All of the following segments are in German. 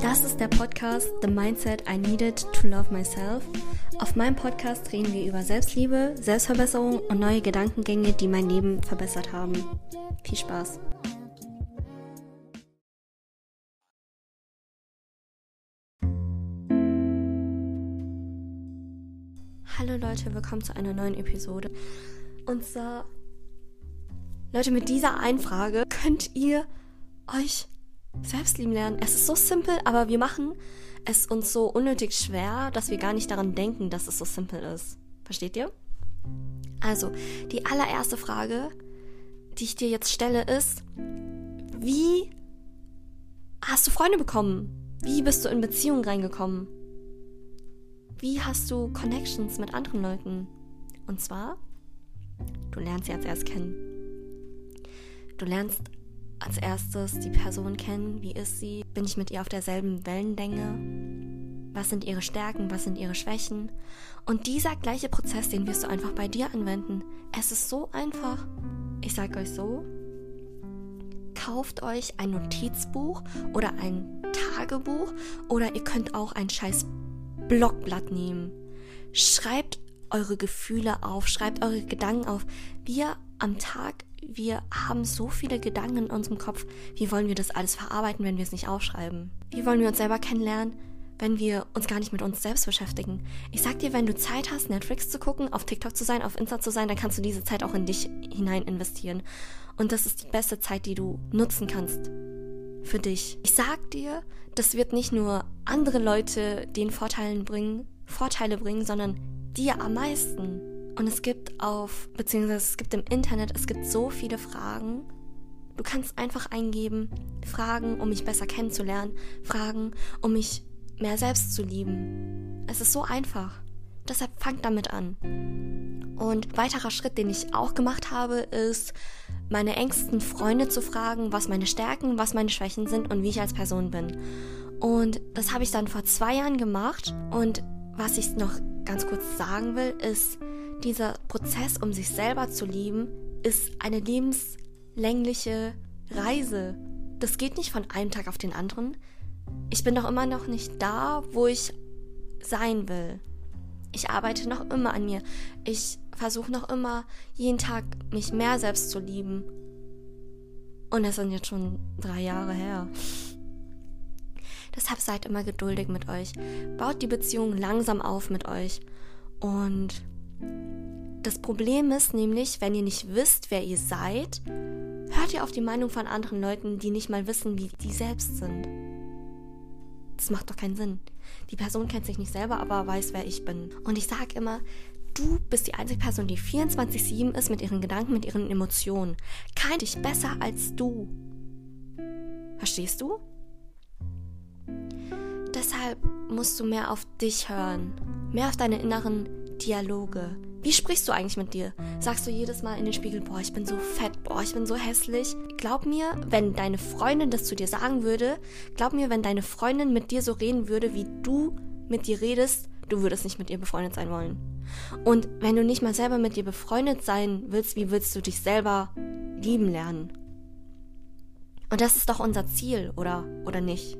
Das ist der Podcast The Mindset I Needed to Love Myself. Auf meinem Podcast reden wir über Selbstliebe, Selbstverbesserung und neue Gedankengänge, die mein Leben verbessert haben. Viel Spaß! Hallo Leute, willkommen zu einer neuen Episode. Und zwar, Leute, mit dieser Einfrage könnt ihr euch selbst lieben lernen. Es ist so simpel, aber wir machen es uns so unnötig schwer, dass wir gar nicht daran denken, dass es so simpel ist. Versteht ihr? Also, die allererste Frage, die ich dir jetzt stelle, ist, wie hast du Freunde bekommen? Wie bist du in Beziehungen reingekommen? Wie hast du Connections mit anderen Leuten? Und zwar, du lernst sie als erst kennen. Du lernst als erstes die Person kennen. Wie ist sie? Bin ich mit ihr auf derselben Wellenlänge? Was sind ihre Stärken? Was sind ihre Schwächen? Und dieser gleiche Prozess, den wirst du einfach bei dir anwenden. Es ist so einfach. Ich sage euch so, kauft euch ein Notizbuch oder ein Tagebuch oder ihr könnt auch ein scheiß Blockblatt nehmen. Schreibt eure Gefühle auf, schreibt eure Gedanken auf. Wir am Tag, wir haben so viele Gedanken in unserem Kopf. Wie wollen wir das alles verarbeiten, wenn wir es nicht aufschreiben? Wie wollen wir uns selber kennenlernen, wenn wir uns gar nicht mit uns selbst beschäftigen? Ich sag dir, wenn du Zeit hast, Netflix zu gucken, auf TikTok zu sein, auf Insta zu sein, dann kannst du diese Zeit auch in dich hinein investieren. Und das ist die beste Zeit, die du nutzen kannst für dich. Ich sag dir, das wird nicht nur andere Leute den Vorteilen bringen, Vorteile bringen, sondern dir am meisten. Und es gibt auf, beziehungsweise es gibt im Internet, es gibt so viele Fragen. Du kannst einfach eingeben, Fragen, um mich besser kennenzulernen, Fragen, um mich mehr selbst zu lieben. Es ist so einfach. Deshalb fangt damit an. Und weiterer Schritt, den ich auch gemacht habe, ist, meine engsten Freunde zu fragen, was meine Stärken, was meine Schwächen sind und wie ich als Person bin. Und das habe ich dann vor zwei Jahren gemacht. Und was ich noch ganz kurz sagen will, ist, dieser Prozess, um sich selber zu lieben, ist eine lebenslängliche Reise. Das geht nicht von einem Tag auf den anderen. Ich bin doch immer noch nicht da, wo ich sein will. Ich arbeite noch immer an mir. Ich versuche noch immer jeden Tag mich mehr selbst zu lieben. Und das sind jetzt schon drei Jahre her. Deshalb seid immer geduldig mit euch. Baut die Beziehung langsam auf mit euch. Und das Problem ist nämlich, wenn ihr nicht wisst, wer ihr seid, hört ihr auf die Meinung von anderen Leuten, die nicht mal wissen, wie die selbst sind. Das macht doch keinen Sinn. Die Person kennt sich nicht selber, aber weiß, wer ich bin. Und ich sage immer, du bist die einzige Person, die 24-7 ist mit ihren Gedanken, mit ihren Emotionen. Kein dich besser als du. Verstehst du? Deshalb musst du mehr auf dich hören, mehr auf deine inneren Dialoge. Wie sprichst du eigentlich mit dir? Sagst du jedes Mal in den Spiegel, boah, ich bin so fett, boah, ich bin so hässlich? Glaub mir, wenn deine Freundin das zu dir sagen würde, glaub mir, wenn deine Freundin mit dir so reden würde, wie du mit dir redest, du würdest nicht mit ihr befreundet sein wollen. Und wenn du nicht mal selber mit dir befreundet sein willst, wie willst du dich selber lieben lernen? Und das ist doch unser Ziel, oder? Oder nicht?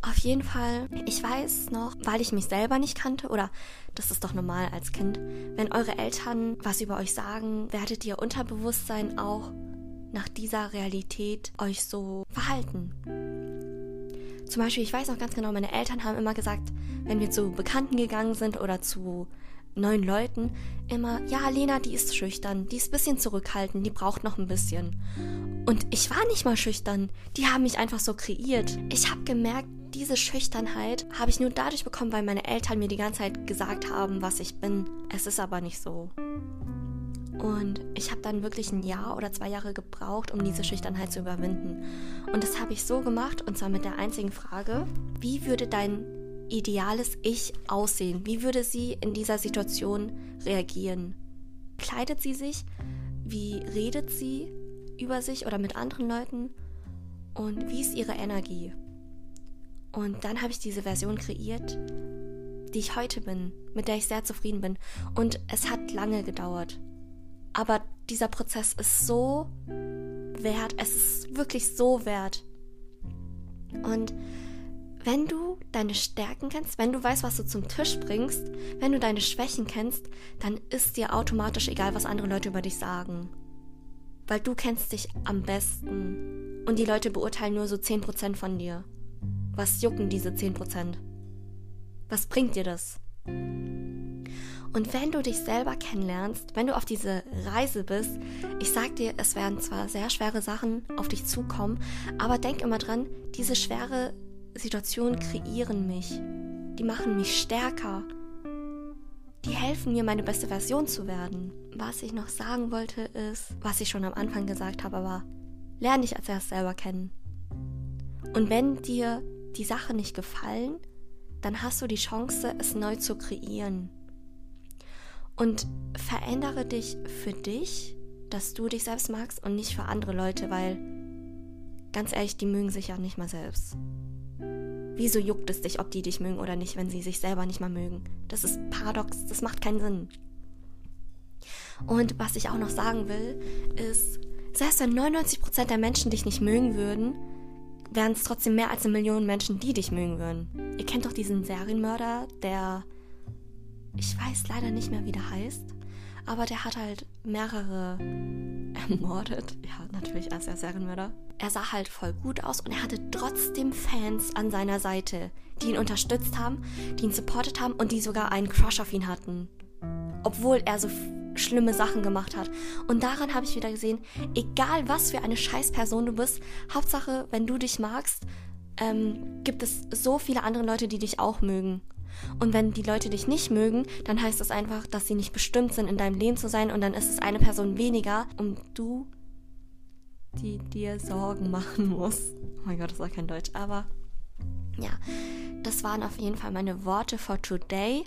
Auf jeden Fall, ich weiß noch, weil ich mich selber nicht kannte, oder das ist doch normal als Kind, wenn eure Eltern was über euch sagen, werdet ihr Unterbewusstsein auch nach dieser Realität euch so verhalten. Zum Beispiel, ich weiß noch ganz genau, meine Eltern haben immer gesagt, wenn wir zu Bekannten gegangen sind oder zu neuen Leuten, immer, ja, Lena, die ist schüchtern, die ist ein bisschen zurückhaltend, die braucht noch ein bisschen. Und ich war nicht mal schüchtern, die haben mich einfach so kreiert. Ich habe gemerkt, diese Schüchternheit habe ich nur dadurch bekommen, weil meine Eltern mir die ganze Zeit gesagt haben, was ich bin. Es ist aber nicht so. Und ich habe dann wirklich ein Jahr oder zwei Jahre gebraucht, um diese Schüchternheit zu überwinden. Und das habe ich so gemacht, und zwar mit der einzigen Frage, wie würde dein ideales Ich aussehen? Wie würde sie in dieser Situation reagieren? Kleidet sie sich? Wie redet sie über sich oder mit anderen Leuten? Und wie ist ihre Energie? Und dann habe ich diese Version kreiert, die ich heute bin, mit der ich sehr zufrieden bin. Und es hat lange gedauert. Aber dieser Prozess ist so wert. Es ist wirklich so wert. Und wenn du deine Stärken kennst, wenn du weißt, was du zum Tisch bringst, wenn du deine Schwächen kennst, dann ist dir automatisch egal, was andere Leute über dich sagen. Weil du kennst dich am besten. Und die Leute beurteilen nur so 10% von dir. Was jucken diese 10%? Was bringt dir das? Und wenn du dich selber kennenlernst, wenn du auf diese Reise bist, ich sag dir, es werden zwar sehr schwere Sachen auf dich zukommen, aber denk immer dran, diese schwere Situationen kreieren mich. Die machen mich stärker. Die helfen mir, meine beste Version zu werden. Was ich noch sagen wollte, ist, was ich schon am Anfang gesagt habe, aber lerne dich als erst selber kennen. Und wenn dir die Sachen nicht gefallen, dann hast du die Chance, es neu zu kreieren. Und verändere dich für dich, dass du dich selbst magst und nicht für andere Leute, weil ganz ehrlich, die mögen sich ja nicht mal selbst. Wieso juckt es dich, ob die dich mögen oder nicht, wenn sie sich selber nicht mal mögen? Das ist paradox, das macht keinen Sinn. Und was ich auch noch sagen will, ist, selbst wenn 99% der Menschen dich nicht mögen würden, wären es trotzdem mehr als eine Million Menschen, die dich mögen würden. Ihr kennt doch diesen Serienmörder, der ich weiß leider nicht mehr, wie der heißt, aber der hat halt mehrere ermordet. Ja, natürlich als er Serienmörder. Er sah halt voll gut aus und er hatte trotzdem Fans an seiner Seite, die ihn unterstützt haben, die ihn supportet haben und die sogar einen Crush auf ihn hatten. Obwohl er so schlimme Sachen gemacht hat. Und daran habe ich wieder gesehen, egal was für eine Scheißperson du bist, Hauptsache, wenn du dich magst, ähm, gibt es so viele andere Leute, die dich auch mögen. Und wenn die Leute dich nicht mögen, dann heißt das einfach, dass sie nicht bestimmt sind, in deinem Leben zu sein und dann ist es eine Person weniger und du, die dir Sorgen machen musst. Oh mein Gott, das war kein Deutsch, aber ja, das waren auf jeden Fall meine Worte for today.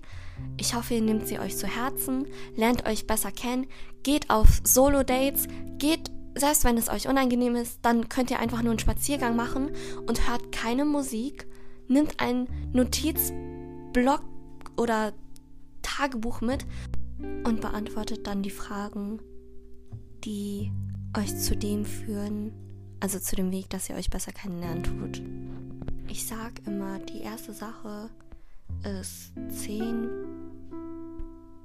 Ich hoffe, ihr nehmt sie euch zu Herzen, lernt euch besser kennen, geht auf Solo-Dates, geht, selbst wenn es euch unangenehm ist, dann könnt ihr einfach nur einen Spaziergang machen und hört keine Musik, nimmt ein Notiz Blog oder Tagebuch mit und beantwortet dann die Fragen, die euch zu dem führen, also zu dem Weg, dass ihr euch besser kennenlernen tut. Ich sag immer, die erste Sache ist zehn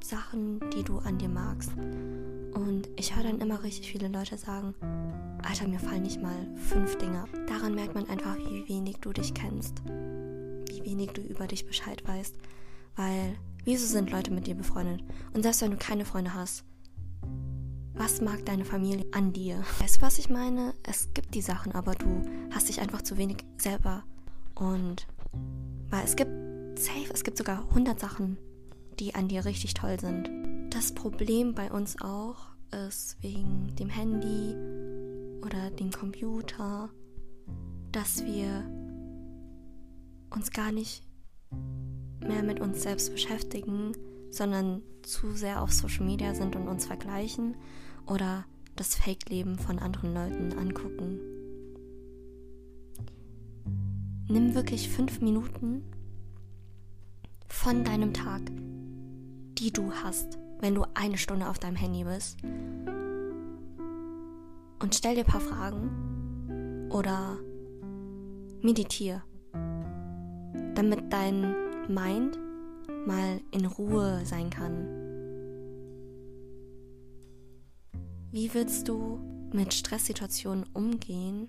Sachen, die du an dir magst. Und ich höre dann immer richtig viele Leute sagen, Alter, mir fallen nicht mal fünf Dinge. Daran merkt man einfach, wie wenig du dich kennst wie wenig du über dich Bescheid weißt. Weil, wieso sind Leute mit dir befreundet? Und selbst wenn du keine Freunde hast, was mag deine Familie an dir? Weißt du, was ich meine? Es gibt die Sachen, aber du hast dich einfach zu wenig selber. Und weil es gibt safe, es gibt sogar 100 Sachen, die an dir richtig toll sind. Das Problem bei uns auch ist wegen dem Handy oder dem Computer, dass wir uns gar nicht mehr mit uns selbst beschäftigen, sondern zu sehr auf Social Media sind und uns vergleichen oder das Fake-Leben von anderen Leuten angucken. Nimm wirklich fünf Minuten von deinem Tag, die du hast, wenn du eine Stunde auf deinem Handy bist, und stell dir ein paar Fragen oder meditiere damit dein Mind mal in Ruhe sein kann. Wie willst du mit Stresssituationen umgehen,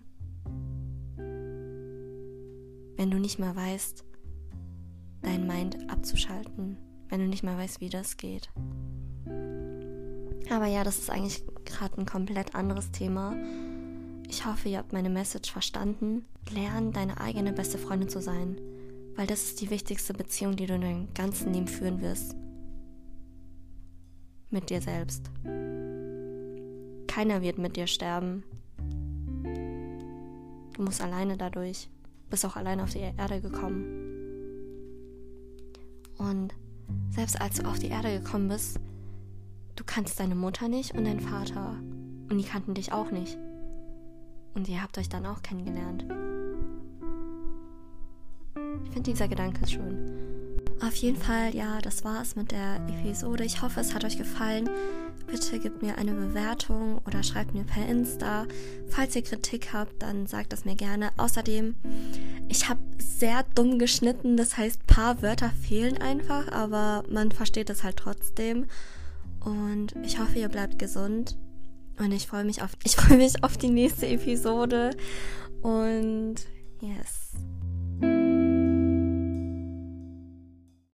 wenn du nicht mehr weißt, dein Mind abzuschalten, wenn du nicht mehr weißt, wie das geht? Aber ja, das ist eigentlich gerade ein komplett anderes Thema. Ich hoffe, ihr habt meine Message verstanden. Lern deine eigene beste Freundin zu sein weil das ist die wichtigste Beziehung, die du in deinem ganzen Leben führen wirst. Mit dir selbst. Keiner wird mit dir sterben. Du musst alleine dadurch, bist auch alleine auf die Erde gekommen. Und selbst als du auf die Erde gekommen bist, du kannst deine Mutter nicht und deinen Vater. Und die kannten dich auch nicht. Und ihr habt euch dann auch kennengelernt. Ich finde dieser Gedanke schön. Auf jeden Fall, ja, das war es mit der Episode. Ich hoffe, es hat euch gefallen. Bitte gebt mir eine Bewertung oder schreibt mir per Insta. Falls ihr Kritik habt, dann sagt das mir gerne. Außerdem, ich habe sehr dumm geschnitten, das heißt, paar Wörter fehlen einfach, aber man versteht es halt trotzdem. Und ich hoffe, ihr bleibt gesund. Und ich freue mich auf, ich freue mich auf die nächste Episode. Und yes.